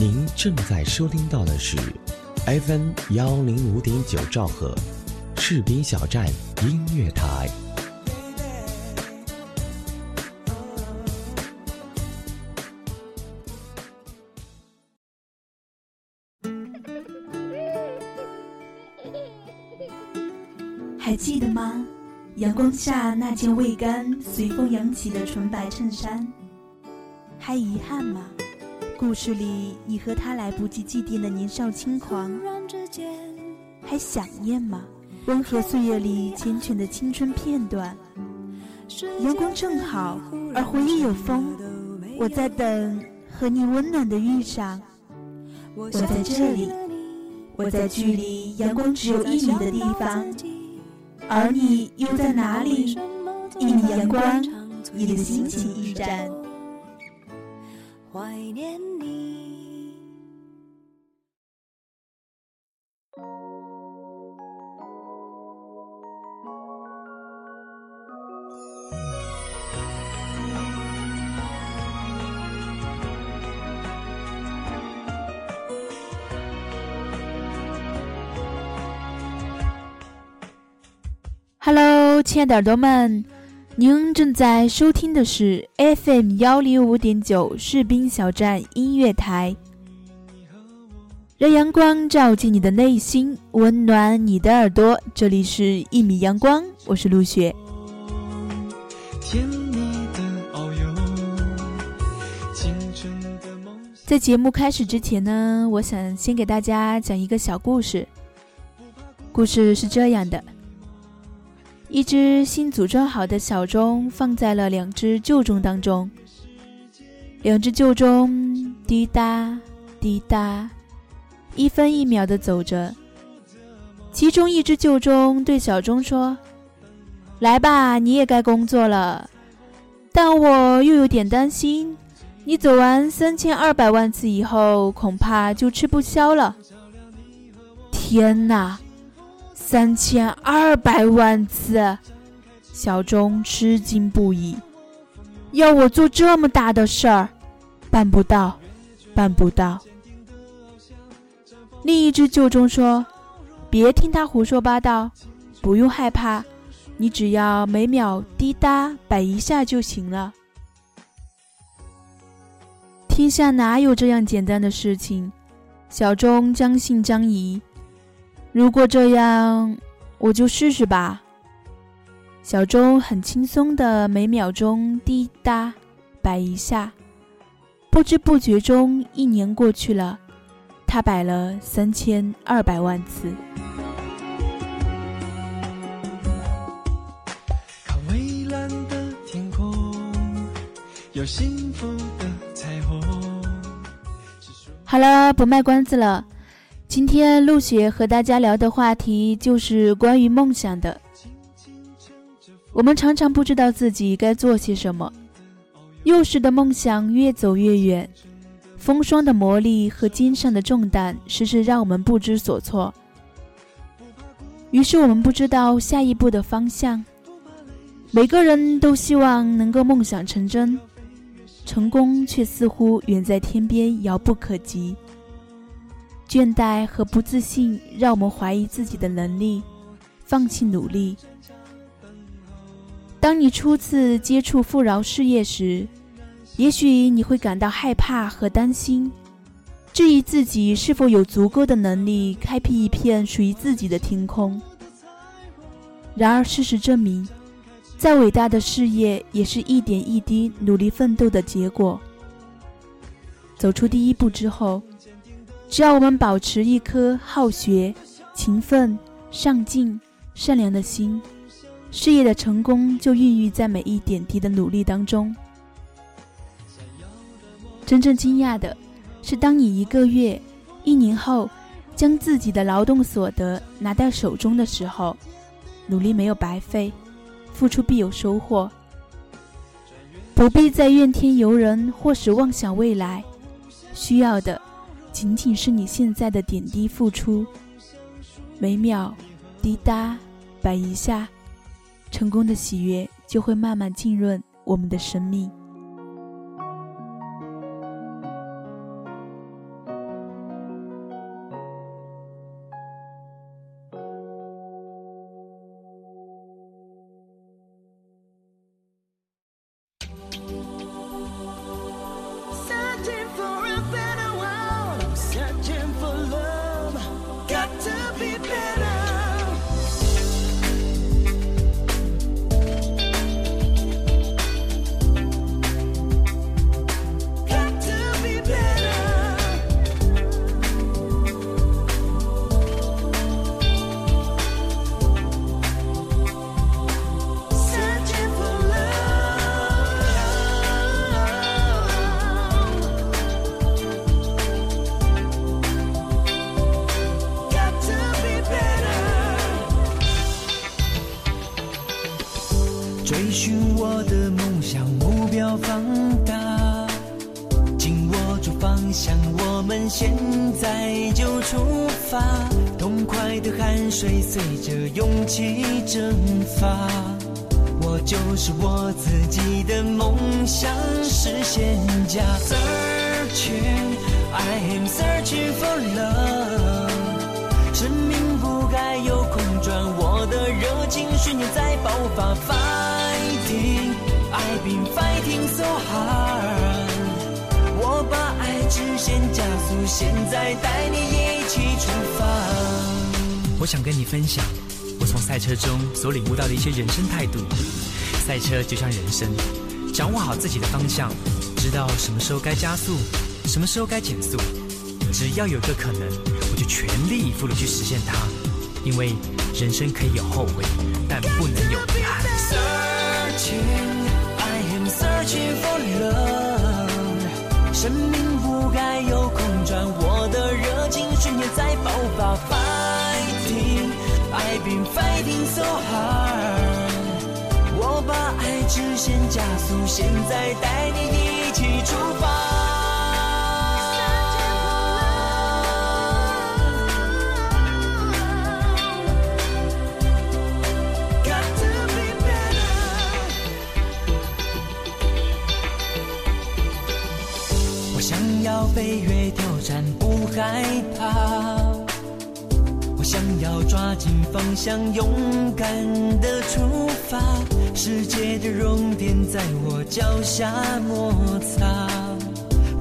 您正在收听到的是 FM 幺零五点九兆赫，士兵小站音乐台。还记得吗？阳光下那件未干、随风扬起的纯白衬衫，还遗憾吗？故事里你和他来不及祭奠的年少轻狂，还想念吗？温和岁月里缱绻的青春片段，阳光正好，而回忆有风。我在等和你温暖的遇上，我在这里，我在距离阳光只有一米的地方。而你又在哪里？一米阳光，你的心情驿站。怀念你。Hello，亲爱的耳朵们，您正在收听的是 FM 幺零五点九士兵小站音乐台，让阳光照进你的内心，温暖你的耳朵。这里是《一米阳光》，我是陆雪。在节目开始之前呢，我想先给大家讲一个小故事。故事是这样的。一只新组装好的小钟放在了两只旧钟当中，两只旧钟滴答滴答，一分一秒的走着。其中一只旧钟对小钟说：“来吧，你也该工作了。但我又有点担心，你走完三千二百万次以后，恐怕就吃不消了。”天哪！三千二百万次，小钟吃惊不已。要我做这么大的事儿，办不到，办不到。另一只旧钟说：“别听他胡说八道，不用害怕，你只要每秒滴答摆一下就行了。”天下哪有这样简单的事情？小钟将信将疑。如果这样，我就试试吧。小钟很轻松的每秒钟滴答摆一下，不知不觉中一年过去了，他摆了三千二百万次。看蔚蓝的天空，有幸福的彩虹。好了，不卖关子了。今天陆雪和大家聊的话题就是关于梦想的。我们常常不知道自己该做些什么，幼时的梦想越走越远，风霜的磨砺和肩上的重担，时时让我们不知所措。于是我们不知道下一步的方向。每个人都希望能够梦想成真，成功却似乎远在天边，遥不可及。倦怠和不自信让我们怀疑自己的能力，放弃努力。当你初次接触富饶事业时，也许你会感到害怕和担心，质疑自己是否有足够的能力开辟一片属于自己的天空。然而，事实证明，再伟大的事业也是一点一滴努力奋斗的结果。走出第一步之后。只要我们保持一颗好学、勤奋、上进、善良的心，事业的成功就孕育在每一点滴的努力当中。真正惊讶的是，当你一个月、一年后将自己的劳动所得拿到手中的时候，努力没有白费，付出必有收获。不必再怨天尤人，或是妄想未来，需要的。仅仅是你现在的点滴付出，每秒滴答摆一下，成功的喜悦就会慢慢浸润我们的生命。追寻我的梦想，目标放大，紧握住方向，我们现在就出发，痛快的汗水随着勇气蒸发，我就是我自己的梦想实现家，searching i am searching for love，生命不该有空转，我的热情瞬间在爆发，发。I've been fighting so hard。我把爱直线加速，现在带你一起出发。我想跟你分享。我从赛车中所领悟到的一些人生态度，赛车就像人生，掌握好自己的方向，知道什么时候该加速，什么时候该减速，只要有个可能，我就全力以赴的去实现它，因为人生可以有后悔，但不能有遗憾。情 i am searching for love 生命不该有空转我的热情瞬间在爆发 fighting i've been fighting so hard 我把爱直线加速现在带你一起出发。要飞越挑战，不害怕。我想要抓紧方向，勇敢的出发，世界的终点在我脚下摩擦。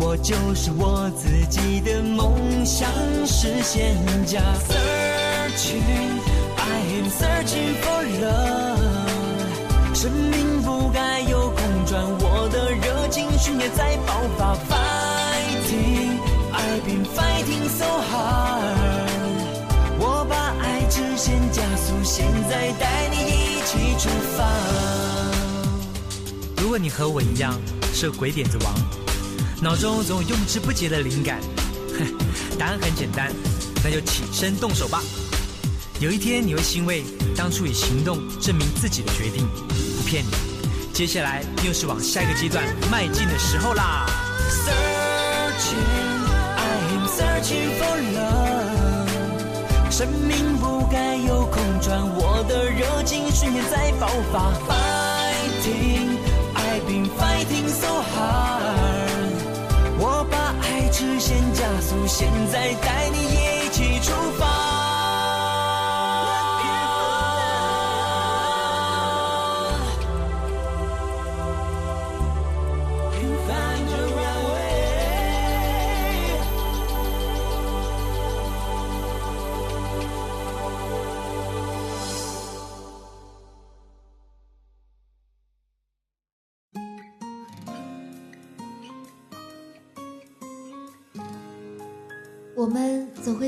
我就是我自己的梦想实现家。Searching, I am searching for love。生命不该有空转，我的热情瞬间在爆发。出发。如果你和我一样是鬼点子王，脑中总有用之不竭的灵感，答案很简单，那就起身动手吧。有一天你会欣慰，当初以行动证明自己的决定，不骗你，接下来又是往下一个阶段迈进的时候啦。生命不该有空转，我的热情瞬间在爆发。Fighting, I've been fighting so hard。我把爱直线加速，现在带你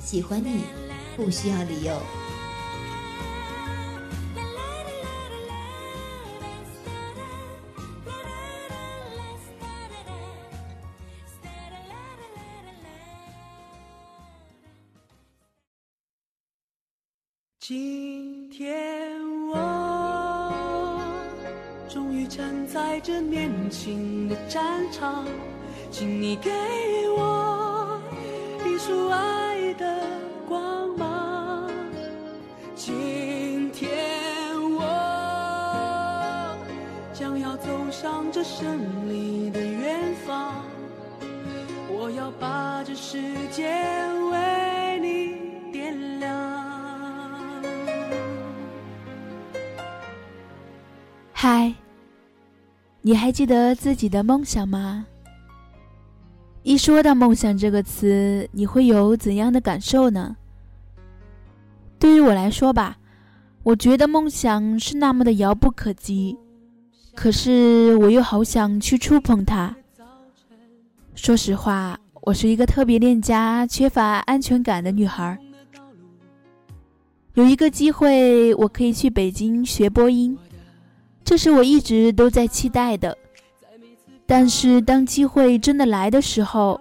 喜欢你，不需要理由。今天我终于站在这年轻的战场，请你给我一束爱。向着胜利的远方，我要把这世界为你点亮。嗨，你还记得自己的梦想吗？一说到梦想这个词，你会有怎样的感受呢？对于我来说吧，我觉得梦想是那么的遥不可及，可是我又好想去触碰它。说实话，我是一个特别恋家、缺乏安全感的女孩。有一个机会，我可以去北京学播音，这是我一直都在期待的。但是当机会真的来的时候，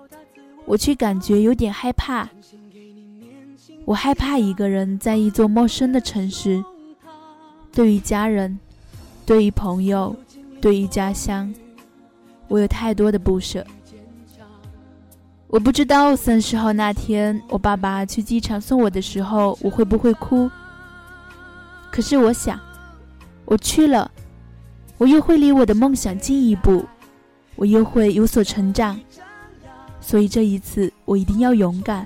我却感觉有点害怕。我害怕一个人在一座陌生的城市，对于家人，对于朋友，对于家乡，我有太多的不舍。我不知道三十号那天，我爸爸去机场送我的时候，我会不会哭？可是我想，我去了，我又会离我的梦想近一步，我又会有所成长。所以这一次，我一定要勇敢。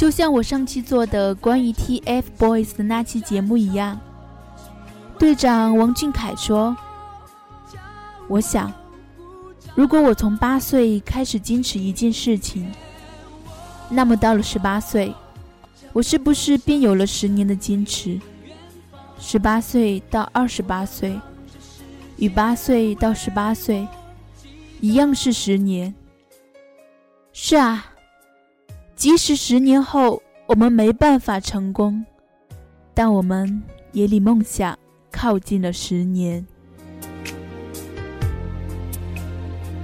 就像我上期做的关于 TFBOYS 的那期节目一样。队长王俊凯说：“我想，如果我从八岁开始坚持一件事情，那么到了十八岁，我是不是便有了十年的坚持？十八岁到二十八岁，与八岁到十八岁一样是十年。是啊，即使十年后我们没办法成功，但我们也离梦想。”靠近了十年。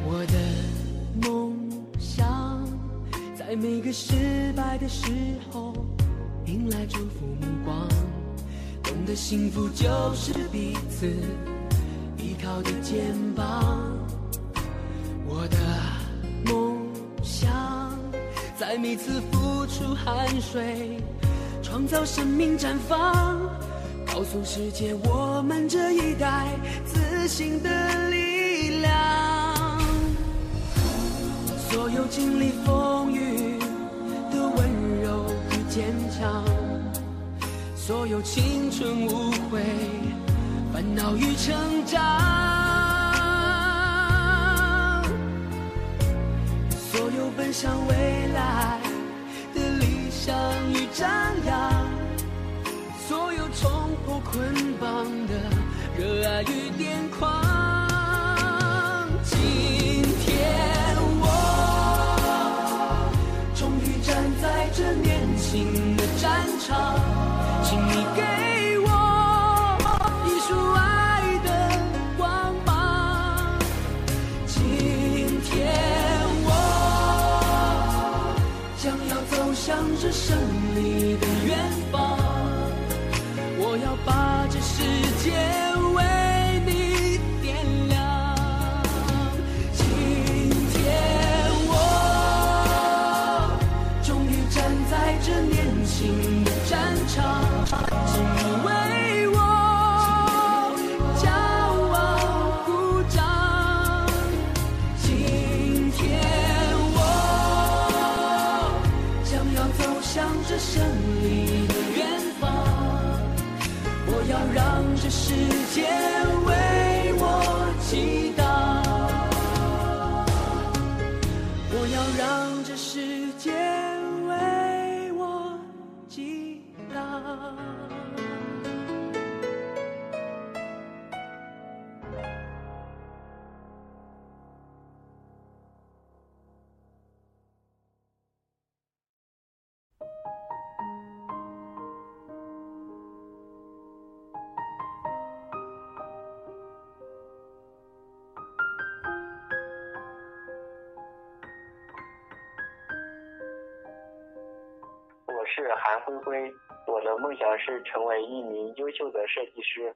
我的梦想，在每个失败的时候，迎来祝福目光，懂得幸福就是彼此依靠的肩膀。我的梦想，在每次付出汗水，创造生命绽放。告诉世界，我们这一代自信的力量。所有经历风雨的温柔与坚强，所有青春无悔、烦恼与成长，奔向未来的理想与张扬。所有冲破捆绑的热爱与癫狂，今天我终于站在这年轻的战场，是韩灰灰，我的梦想是成为一名优秀的设计师。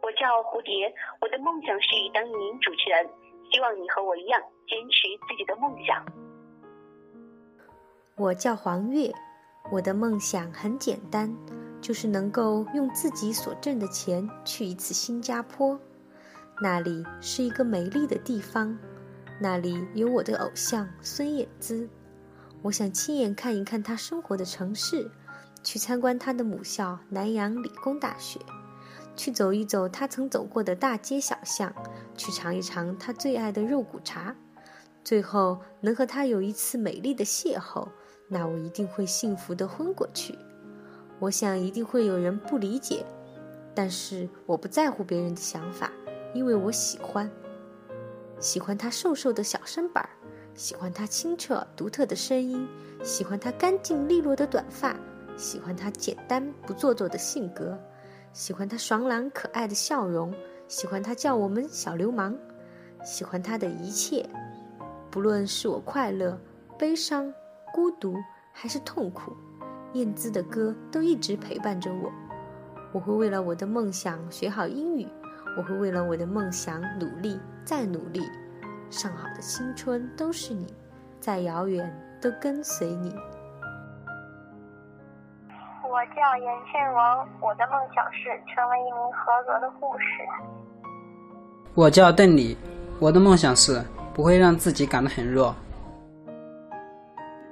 我叫蝴蝶，我的梦想是当一名主持人，希望你和我一样坚持自己的梦想。我叫黄月，我的梦想很简单，就是能够用自己所挣的钱去一次新加坡，那里是一个美丽的地方，那里有我的偶像孙燕姿。我想亲眼看一看他生活的城市，去参观他的母校南洋理工大学，去走一走他曾走过的大街小巷，去尝一尝他最爱的肉骨茶，最后能和他有一次美丽的邂逅，那我一定会幸福的昏过去。我想一定会有人不理解，但是我不在乎别人的想法，因为我喜欢。喜欢他瘦瘦的小身板儿，喜欢他清澈独特的声音，喜欢他干净利落的短发，喜欢他简单不做作的性格，喜欢他爽朗可爱的笑容，喜欢他叫我们小流氓，喜欢他的一切，不论是我快乐、悲伤、孤独还是痛苦。燕姿的歌都一直陪伴着我，我会为了我的梦想学好英语，我会为了我的梦想努力再努力。上好的青春都是你，再遥远都跟随你。我叫严倩王，我的梦想是成为一名合格的护士。我叫邓丽，我的梦想是不会让自己感到很弱。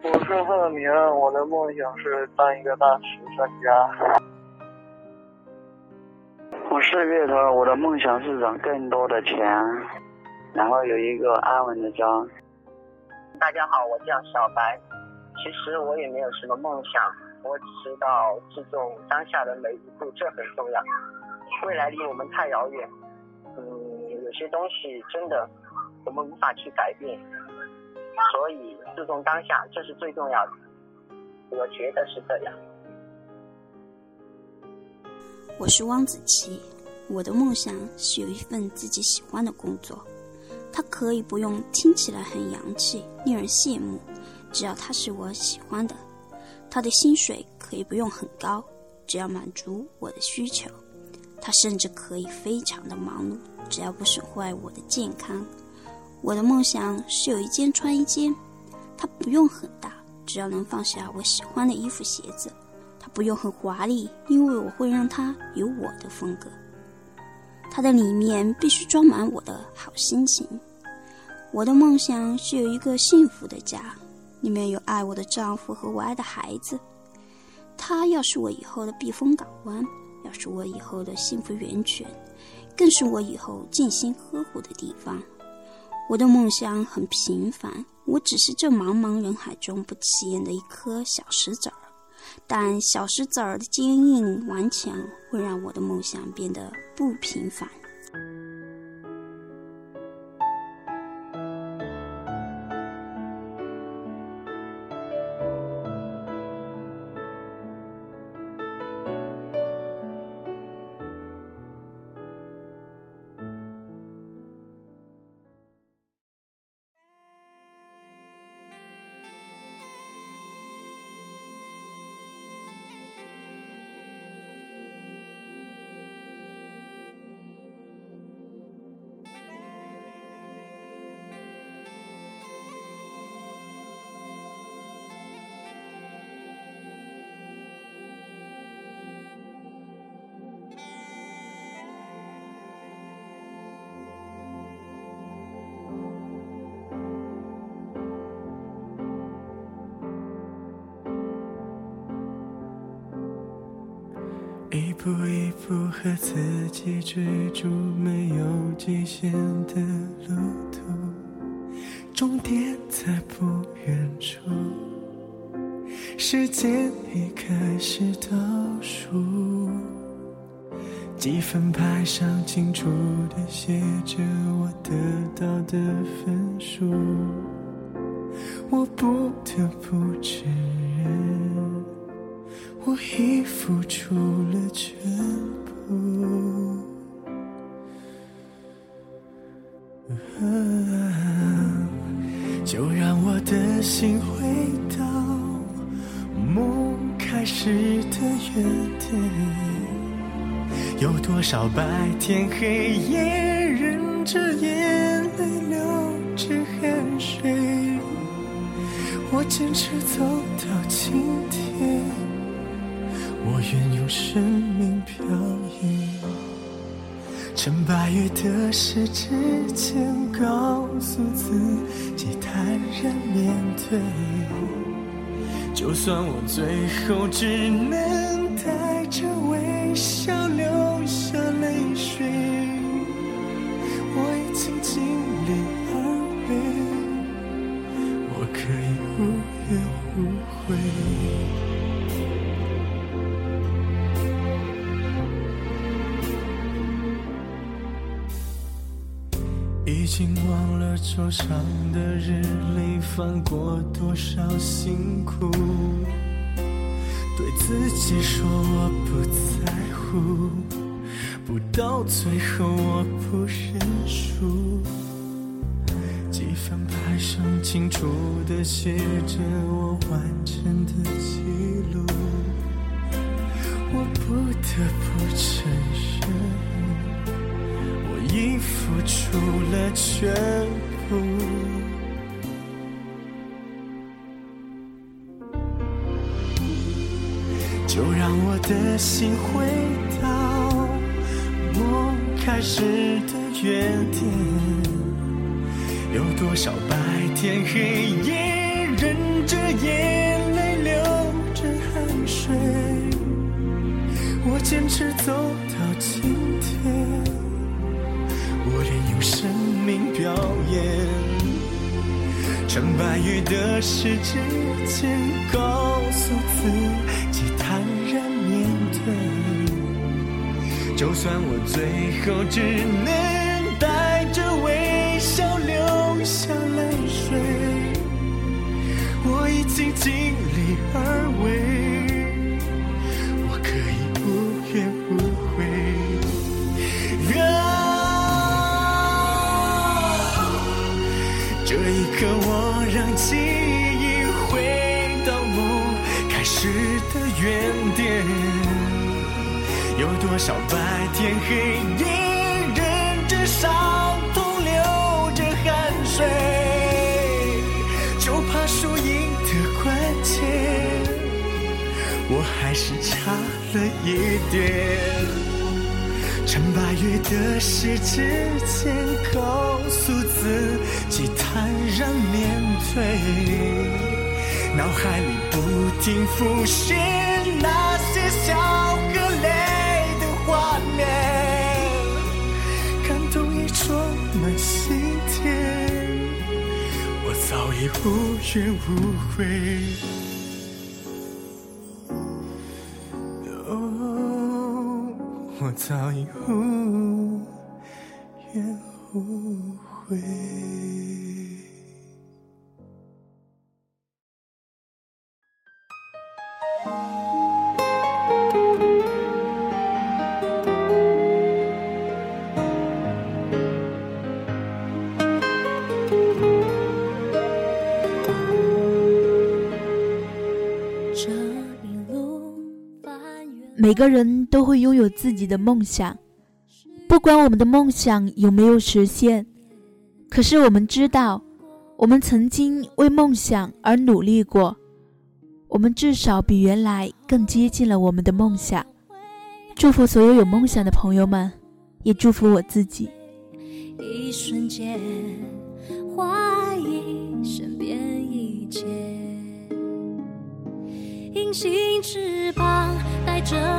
我是贺明，我的梦想是当一个大慈善家。我是月头，我的梦想是挣更多的钱，然后有一个安稳的家。大家好，我叫小白。其实我也没有什么梦想，我只知道注重当下的每一步，这很重要。未来离我们太遥远，嗯，有些东西真的我们无法去改变。所以，注重当下，这是最重要的。我觉得是这样。我是汪子琪，我的梦想是有一份自己喜欢的工作。它可以不用听起来很洋气、令人羡慕，只要它是我喜欢的。它的薪水可以不用很高，只要满足我的需求。它甚至可以非常的忙碌，只要不损坏我的健康。我的梦想是有一间穿衣间，它不用很大，只要能放下我喜欢的衣服鞋子；它不用很华丽，因为我会让它有我的风格。它的里面必须装满我的好心情。我的梦想是有一个幸福的家，里面有爱我的丈夫和我爱的孩子。他要是我以后的避风港湾，要是我以后的幸福源泉，更是我以后尽心呵护的地方。我的梦想很平凡，我只是这茫茫人海中不起眼的一颗小石子儿。但小石子儿的坚硬顽强，会让我的梦想变得不平凡。一步一步和自己追逐没有极限的路途，终点在不远处，时间已开始倒数，积分牌上清楚地写着我得到的分数，我不得不承认。我已付出了全部，就让我的心回到梦开始的原点。有多少白天黑夜，忍着眼泪流着汗水，我坚持走到今天。我愿用生命漂移，趁八月的时之前，告诉自己坦然面对。就算我最后只能带着忘了桌上的日历翻过多少辛苦，对自己说我不在乎，不到最后我不认输。几份牌上清楚地写着我完成的记录，我不得不承认。已付出了全部，就让我的心回到梦开始的原点。有多少白天黑夜，忍着眼泪，流着汗水，我坚持走到今天。我愿用生命表演，成败与得失之间，告诉自己坦然面对。就算我最后只能带着微笑流下泪水，我已经尽力而为，可，我让记忆回到梦开始的原点。有多少白天黑夜，忍着伤痛，流着汗水，就怕输赢的关键，我还是差了一点。成败与得失之间，告诉自己坦然面对。脑海里不停浮现那些笑和泪的画面，感动已装满心田，我早已无怨无悔。我早已无怨无悔。每个人都会拥有自己的梦想，不管我们的梦想有没有实现，可是我们知道，我们曾经为梦想而努力过，我们至少比原来更接近了我们的梦想。祝福所有有梦想的朋友们，也祝福我自己。一瞬间，怀疑身边一切，隐形翅膀带着。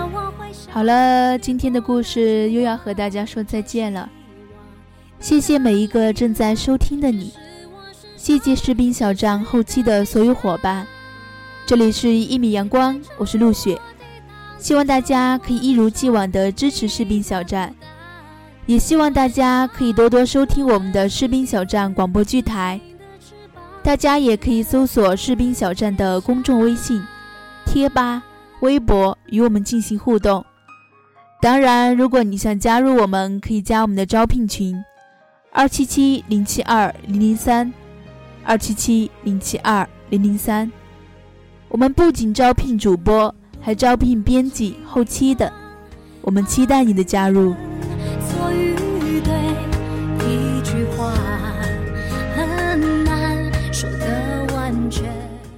好了，今天的故事又要和大家说再见了。谢谢每一个正在收听的你，谢谢士兵小站后期的所有伙伴。这里是一米阳光，我是陆雪，希望大家可以一如既往的支持士兵小站，也希望大家可以多多收听我们的士兵小站广播剧台。大家也可以搜索士兵小站的公众微信、贴吧。微博与我们进行互动。当然，如果你想加入我们，可以加我们的招聘群：二七七零七二零零三，二七七零七二零零三。我们不仅招聘主播，还招聘编辑、后期的。我们期待你的加入。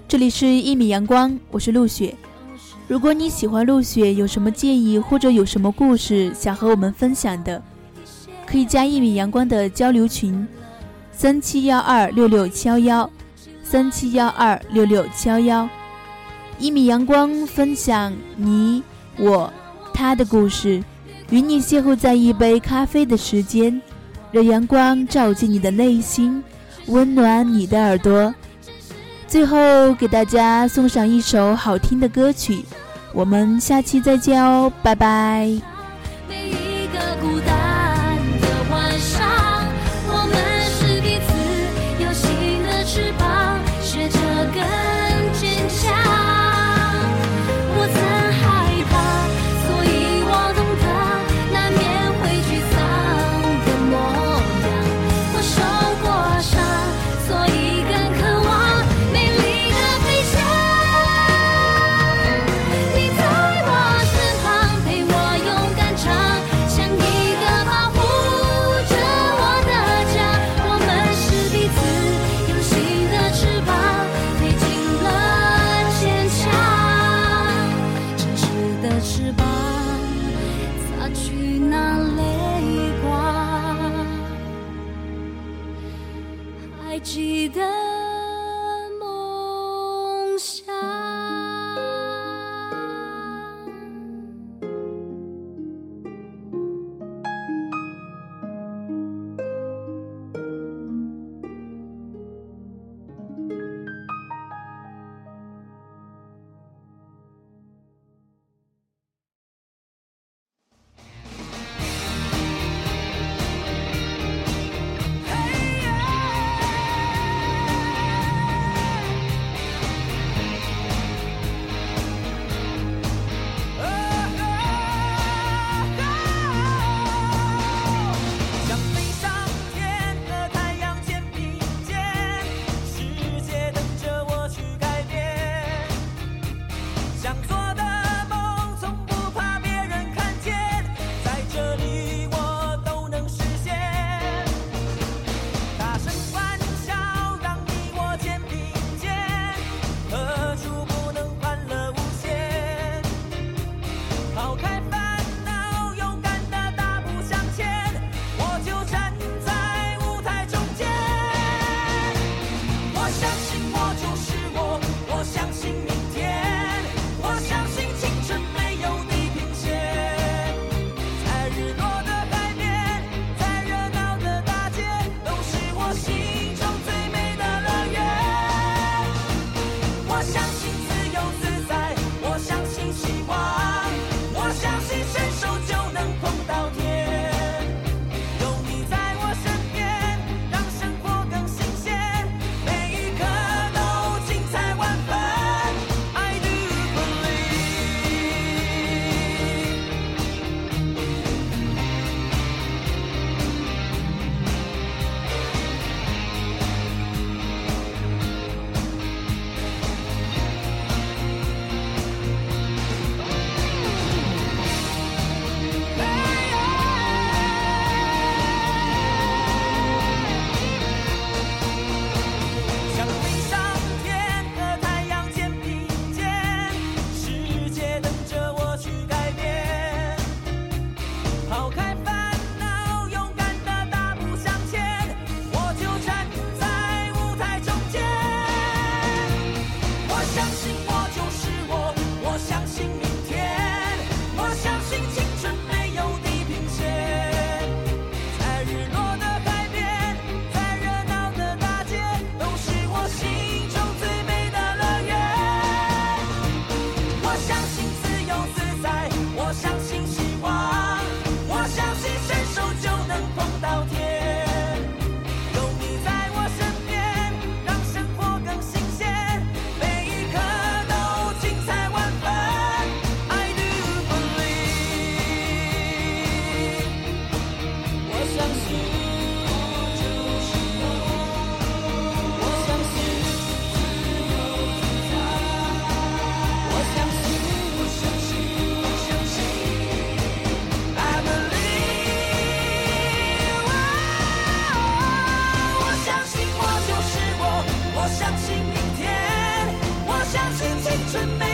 这里是一米阳光，我是陆雪。如果你喜欢陆雪，有什么建议或者有什么故事想和我们分享的，可以加一米阳光的交流群：三七幺二六六七幺幺，三七幺二六六七幺幺。一米阳光分享你、我、他的故事，与你邂逅在一杯咖啡的时间，让阳光照进你的内心，温暖你的耳朵。最后给大家送上一首好听的歌曲，我们下期再见哦，拜拜。我相信明天，我相信青春。